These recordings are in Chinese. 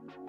你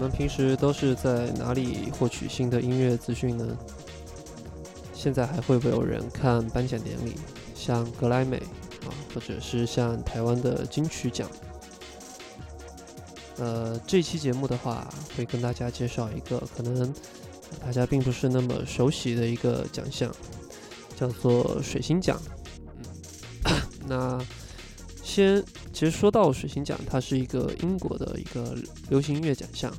们平时都是在哪里获取新的音乐资讯呢？现在还会不会有人看颁奖典礼，像格莱美啊，或者是像台湾的金曲奖？呃，这期节目的话，会跟大家介绍一个可能大家并不是那么熟悉的一个奖项，叫做水星奖。嗯，那先，其实说到水星奖，它是一个英国的一个流行音乐奖项。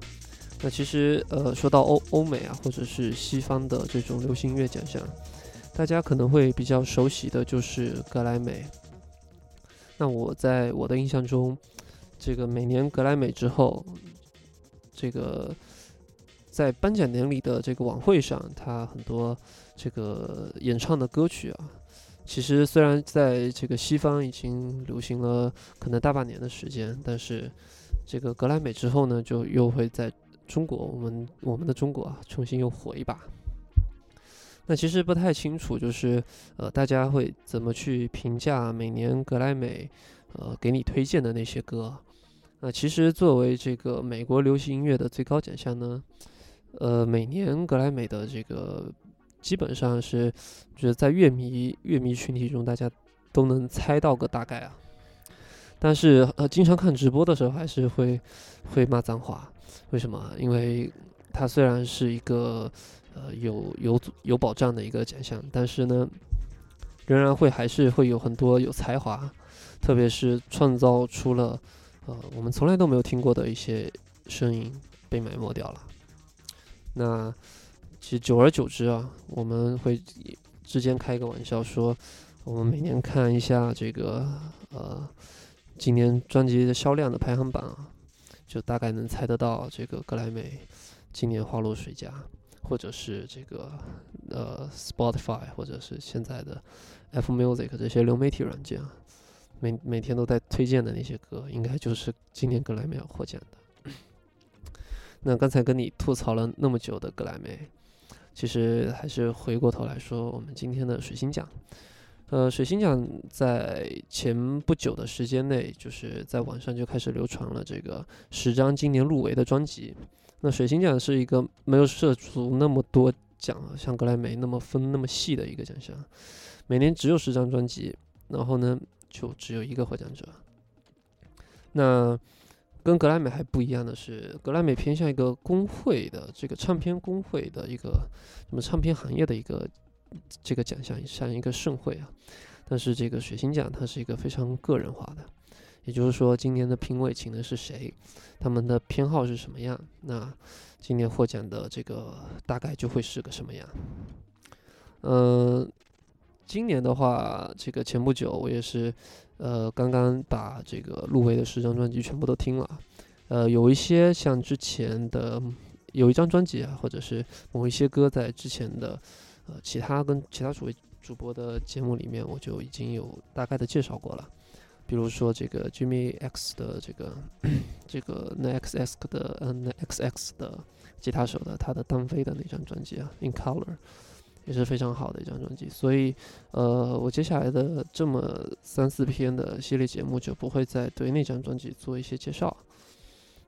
那其实，呃，说到欧欧美啊，或者是西方的这种流行音乐奖项，大家可能会比较熟悉的就是格莱美。那我在我的印象中，这个每年格莱美之后，这个在颁奖典礼的这个晚会上，它很多这个演唱的歌曲啊，其实虽然在这个西方已经流行了可能大半年的时间，但是这个格莱美之后呢，就又会在中国，我们我们的中国啊，重新又火一把。那其实不太清楚，就是呃，大家会怎么去评价每年格莱美呃给你推荐的那些歌？那其实作为这个美国流行音乐的最高奖项呢，呃，每年格莱美的这个基本上是，就是在乐迷乐迷群体中，大家都能猜到个大概啊。但是呃，经常看直播的时候，还是会会骂脏话。为什么？因为它虽然是一个呃有有有保障的一个奖项，但是呢，仍然会还是会有很多有才华，特别是创造出了呃我们从来都没有听过的一些声音被埋没掉了。那其实久而久之啊，我们会之间开一个玩笑说，我们每年看一下这个呃今年专辑的销量的排行榜啊。就大概能猜得到，这个格莱美今年花落谁家，或者是这个呃 Spotify，或者是现在的 F Music 这些流媒体软件啊，每每天都在推荐的那些歌，应该就是今年格莱美要获奖的。那刚才跟你吐槽了那么久的格莱美，其实还是回过头来说，我们今天的水星奖。呃，水星奖在前不久的时间内，就是在网上就开始流传了这个十张今年入围的专辑。那水星奖是一个没有涉足那么多奖，像格莱美那么分那么细的一个奖项，每年只有十张专辑，然后呢就只有一个获奖者。那跟格莱美还不一样的是，格莱美偏向一个工会的这个唱片工会的一个什么唱片行业的一个。这个奖项像一个盛会啊，但是这个水星奖它是一个非常个人化的，也就是说今年的评委请的是谁，他们的偏好是什么样，那今年获奖的这个大概就会是个什么样。嗯，今年的话，这个前不久我也是，呃，刚刚把这个入围的十张专辑全部都听了，呃，有一些像之前的有一张专辑啊，或者是某一些歌在之前的。呃，其他跟其他主位主播的节目里面，我就已经有大概的介绍过了。比如说这个 Jimmy X 的这个 这个 n X X 的嗯 n X X 的吉他手的他的单飞的那张专辑啊，In Color 也是非常好的一张专辑。所以呃，我接下来的这么三四篇的系列节目就不会再对那张专辑做一些介绍。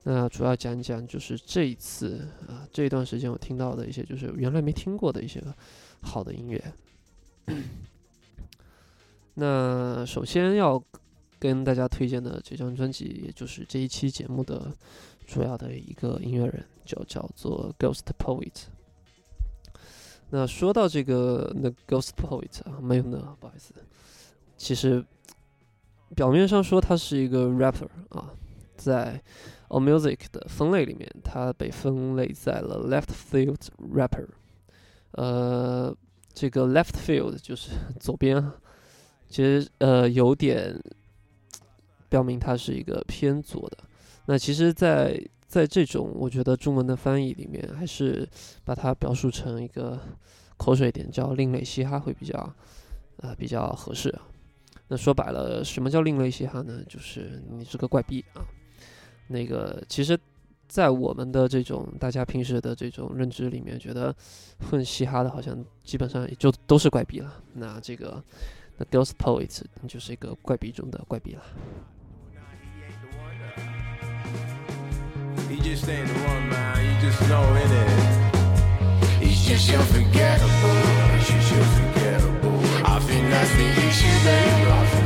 那主要讲讲就是这一次啊这一段时间我听到的一些就是原来没听过的一些。好的音乐。那首先要跟大家推荐的这张专辑，也就是这一期节目的主要的一个音乐人，就叫做 Ghost Poet。那说到这个 The Ghost Poet 啊，没有呢，不好意思。其实表面上说他是一个 rapper 啊，在 All Music 的分类里面，他被分类在了 Left Field Rapper。呃，这个 left field 就是左边，其实呃有点标明它是一个偏左的。那其实，在在这种我觉得中文的翻译里面，还是把它表述成一个口水点，叫另类嘻哈会比较呃比较合适啊。那说白了，什么叫另类嘻哈呢？就是你是个怪逼啊。那个其实。在我们的这种大家平时的这种认知里面，觉得混嘻哈的好像基本上也就都是怪逼了。那这个那 Ghost Poets 就是一个怪逼中的怪逼了。He just ain't the one, man. You just know it is. He's just unforgettable. He's just unforgettable. I think that's the issue, babe. I.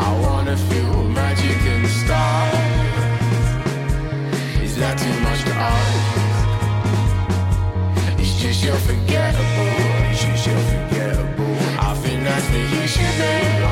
I wanna feel magic in the stars. Is that too much to ask? He's just unforgettable. He's just unforgettable. I think that's the issue, babe.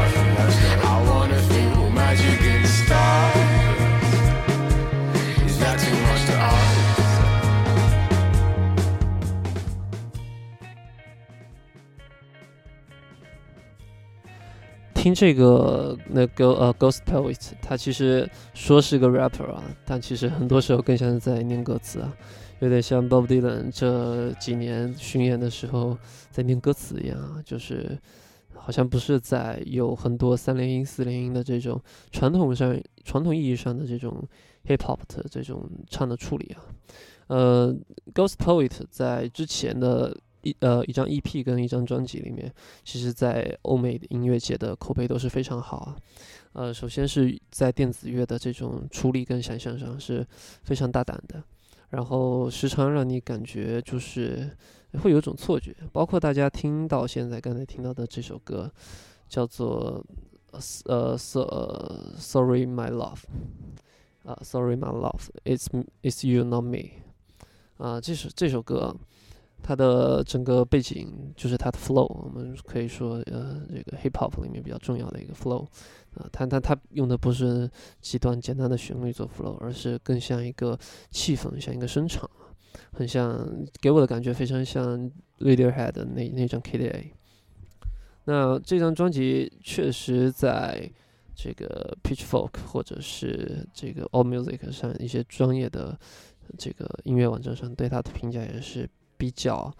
这个那个呃，Ghost Poet，他其实说是个 rapper 啊，但其实很多时候更像是在念歌词啊，有点像 Bob Dylan 这几年巡演的时候在念歌词一样啊，就是好像不是在有很多三连音、四连音的这种传统上、传统意义上的这种 hip hop 的这种唱的处理啊。呃，Ghost Poet 在之前的。一呃一张 EP 跟一张专辑里面，其实，在欧美的音乐界的口碑都是非常好啊。呃，首先是在电子乐的这种处理跟想象上是非常大胆的，然后时常让你感觉就是会有种错觉。包括大家听到现在刚才听到的这首歌，叫做呃 Sorry My Love，啊 Sorry My Love，It's It's You Not Me，啊这首这首歌。它的整个背景就是它的 flow，我们可以说，呃，这个 hip hop 里面比较重要的一个 flow，啊，它它它用的不是几段简单的旋律做 flow，而是更像一个气氛，像一个声场，很像，给我的感觉非常像 Radiohead 的那那张 KDA。那这张专辑确实在这个 Pitchfork 或者是这个 All Music 上一些专业的这个音乐网站上对它的评价也是。比较，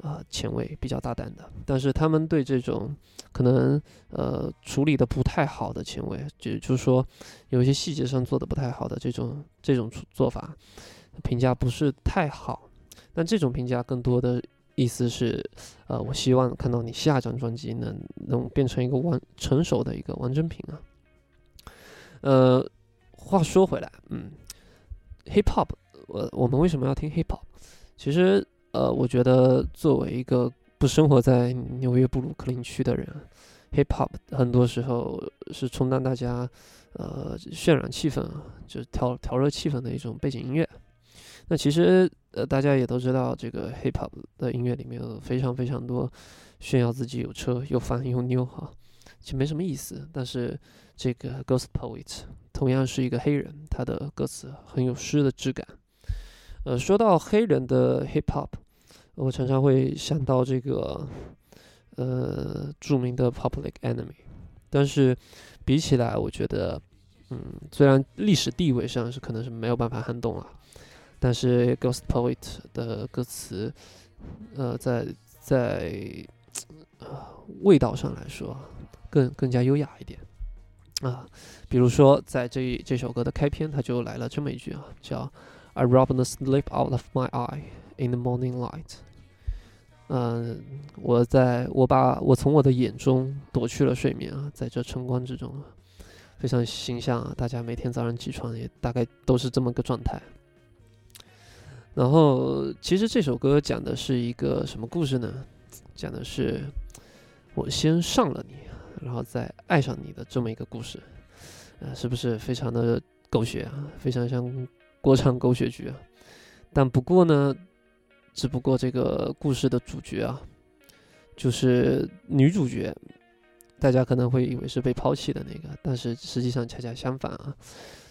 呃，前卫、比较大胆的，但是他们对这种可能呃处理的不太好的前卫，就就是说有一些细节上做的不太好的这种这种做法，评价不是太好。但这种评价更多的意思是，呃，我希望看到你下张专辑能能变成一个完成熟的一个完整品啊。呃，话说回来，嗯，hip hop，我我们为什么要听 hip hop？其实。呃，我觉得作为一个不生活在纽约布鲁克林区的人，hip hop 很多时候是充当大家呃渲染气氛，就是调调热气氛的一种背景音乐。那其实呃大家也都知道，这个 hip hop 的音乐里面有非常非常多炫耀自己有车有房有妞哈，其实没什么意思。但是这个 Ghost Poet 同样是一个黑人，他的歌词很有诗的质感。呃，说到黑人的 hip hop，我常常会想到这个呃著名的 Public Enemy，但是比起来，我觉得，嗯，虽然历史地位上是可能是没有办法撼动了，但是 Ghost Poet 的歌词，呃，在在呃味道上来说，更更加优雅一点啊。比如说，在这这首歌的开篇，他就来了这么一句啊，叫。I robbed the sleep out of my eye in the morning light。嗯，我在我把我从我的眼中夺去了睡眠啊，在这晨光之中啊，非常形象啊。大家每天早上起床也大概都是这么个状态。然后，其实这首歌讲的是一个什么故事呢？讲的是我先上了你，然后再爱上你的这么一个故事。呃，是不是非常的狗血啊？非常像。国产狗血剧啊，但不过呢，只不过这个故事的主角啊，就是女主角，大家可能会以为是被抛弃的那个，但是实际上恰恰相反啊，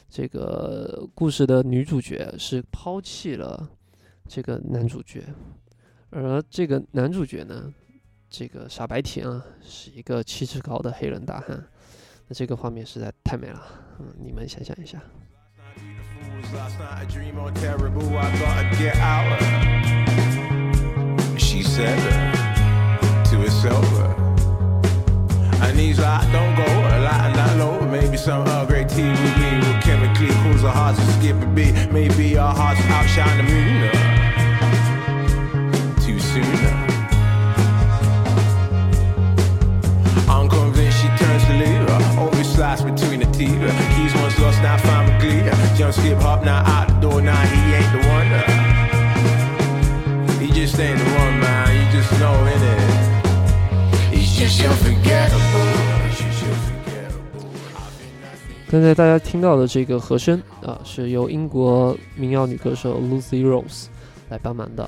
这个故事的女主角是抛弃了这个男主角，而这个男主角呢，这个傻白甜啊，是一个气质高的黑人大汉。那这个画面实在太美了，嗯，你们想象一下。To herself, and he's like, don't go like that low. Maybe some Earl Grey tea with me will chemically cause our hearts to skip a beat. Maybe our hearts outshine the moon. Too soon. I'm convinced she turns to leave. Always slice between the teeth. Keys once lost, now found with glee. Jump, skip, hop, now out the door. Now he ain't the one. He just ain't the one, 刚才大家听到的这个和声啊，是由英国民谣女歌手 Lucy Rose 来帮忙的。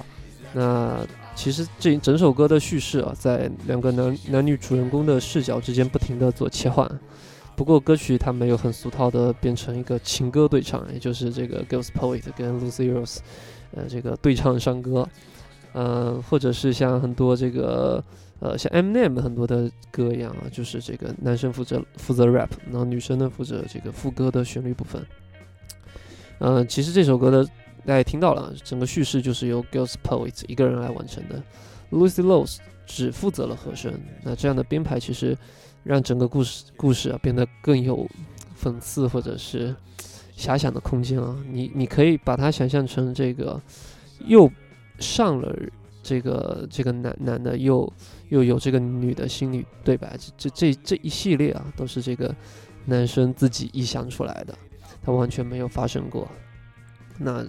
那其实这整首歌的叙事啊，在两个男男女主人公的视角之间不停的做切换。不过歌曲它没有很俗套的变成一个情歌对唱，也就是这个 Ghost Poet 跟 Lucy Rose，呃，这个对唱山歌，呃，或者是像很多这个呃像 M NEM 很多的歌一样啊，就是这个男生负责负责 rap，然后女生呢负责这个副歌的旋律部分。嗯，其实这首歌的大家也听到了，整个叙事就是由 Ghost Poet 一个人来完成的，Lucy Rose 只负责了和声。那这样的编排其实。让整个故事故事啊变得更有讽刺或者是遐想的空间啊！你你可以把它想象成这个又上了这个这个男男的，又又有这个女的心理对白，这这这一系列啊都是这个男生自己臆想出来的，他完全没有发生过。那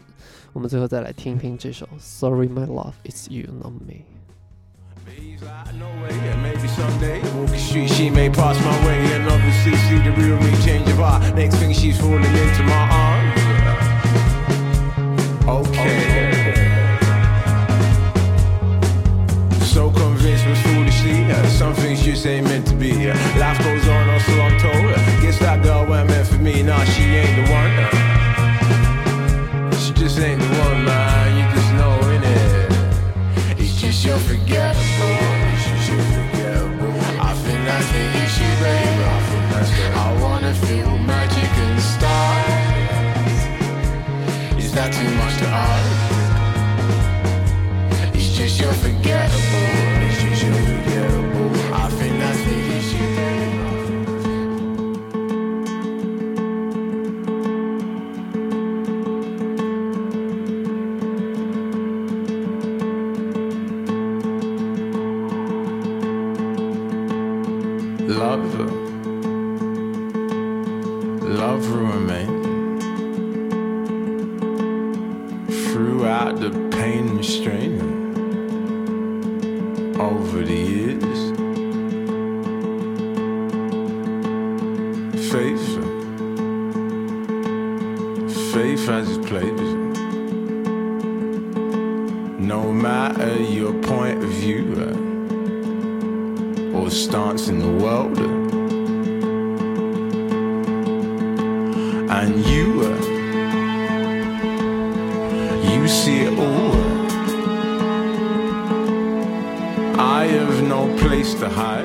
我们最后再来听听这首《Sorry My Love It's You Not Me》。He's like, no way, yeah, maybe someday. Walking street, she may pass my way, and obviously see the real me change of heart. Next thing, she's falling into my arms. Okay. So convinced, but foolishly, i have no place to hide.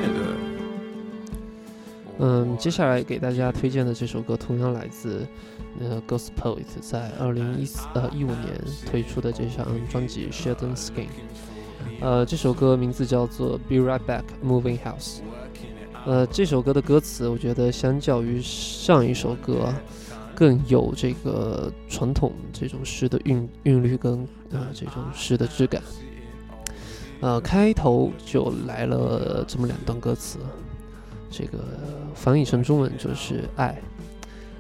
嗯，接下来给大家推荐的这首歌同样来自 Ghost Poet 在二零一四呃一五年推出的这张专辑《Sheldon Skin》。呃，这首歌名字叫做《Be Right Back Moving House》。呃，这首歌的歌词，我觉得相较于上一首歌，更有这个传统这种诗的韵韵律跟呃这种诗的质感。呃，开头就来了这么两段歌词，这个翻译成中文就是“爱，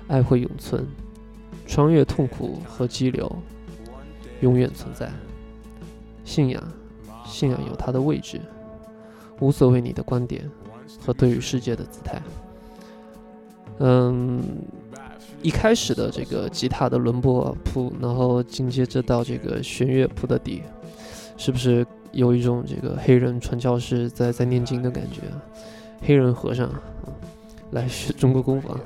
爱会永存，穿越痛苦和激流，永远存在。信仰，信仰有它的位置，无所谓你的观点和对于世界的姿态。”嗯，一开始的这个吉他的轮播铺，然后紧接着到这个弦乐铺的底，是不是有一种这个黑人传教士在在念经的感觉？黑人和尚、啊、来学中国功夫啊。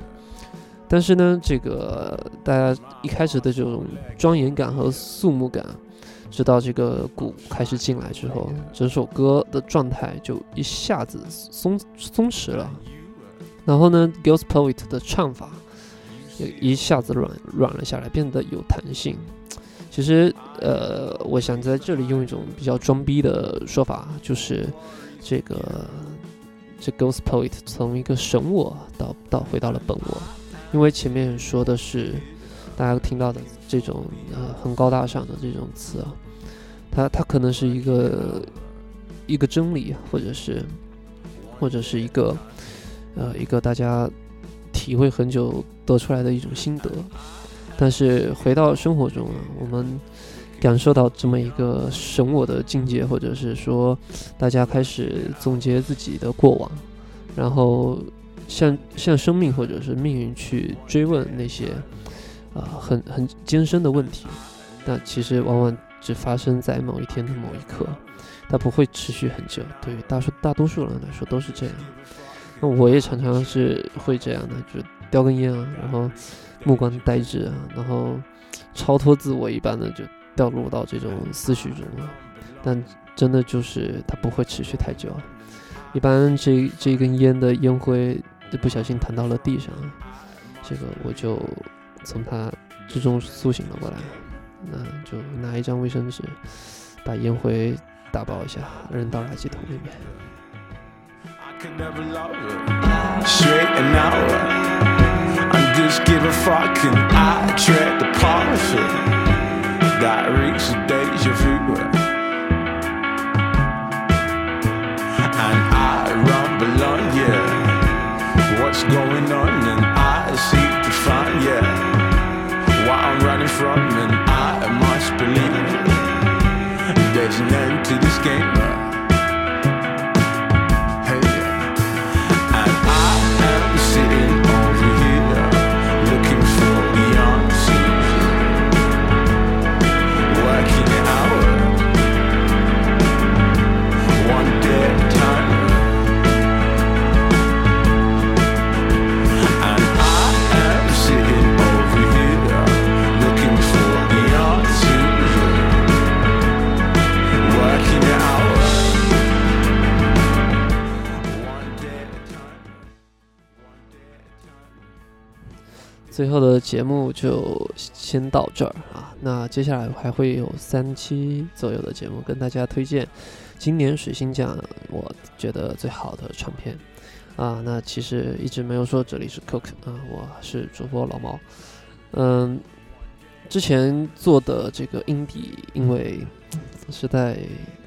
但是呢，这个大家一开始的这种庄严感和肃穆感，直到这个鼓开始进来之后，整首歌的状态就一下子松松弛了。然后呢，Girls Poet 的唱法一下子软软了下来，变得有弹性。其实，呃，我想在这里用一种比较装逼的说法，就是这个这 Ghost poet 从一个神我到到回到了本我，因为前面说的是大家听到的这种呃很高大上的这种词啊，它它可能是一个一个真理，或者是或者是一个。呃，一个大家体会很久得出来的一种心得，但是回到生活中啊，我们感受到这么一个神我的境界，或者是说大家开始总结自己的过往，然后向向生命或者是命运去追问那些啊很很艰深的问题，但其实往往只发生在某一天的某一刻，它不会持续很久。对于大数大多数人来说都是这样。那我也常常是会这样的，就叼根烟啊，然后目光呆滞啊，然后超脱自我一般的就掉入到这种思绪中了。但真的就是它不会持续太久，一般这这根烟的烟灰不小心弹到了地上，这个我就从它之中苏醒了过来，那就拿一张卫生纸把烟灰打包一下，扔到垃圾桶里面。Could never love her. Straighten out. I'm just give a fuck and I tread the path that reaches deja vu. 最后的节目就先到这儿啊，那接下来还会有三期左右的节目跟大家推荐今年水星奖我觉得最好的唱片啊。那其实一直没有说这里是 Cook 啊，我是主播老毛。嗯，之前做的这个 indie，因为实在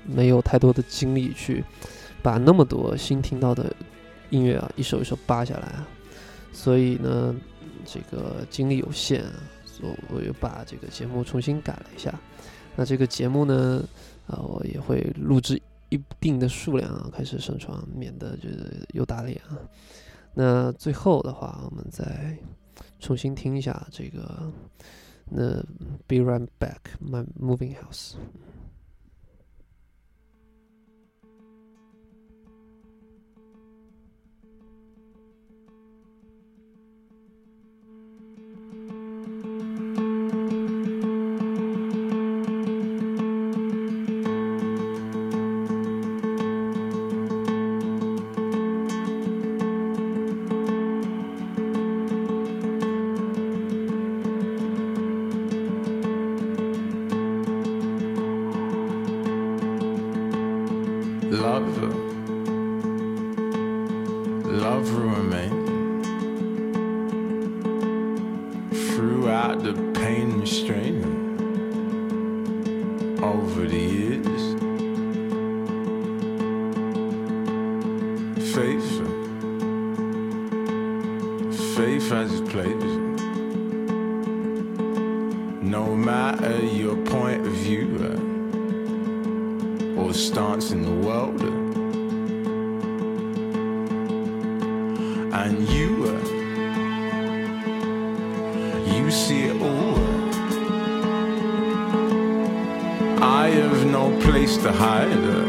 没有太多的精力去把那么多新听到的音乐啊一首一首扒下来啊，所以呢。这个精力有限，所以我又把这个节目重新改了一下。那这个节目呢，啊，我也会录制一定的数量啊，开始上传，免得就是又打脸啊。那最后的话，我们再重新听一下这个，那 Be Right Back My Moving House。your point of view uh, or stance in the world. Uh, and you, uh, you see it all. I have no place to hide.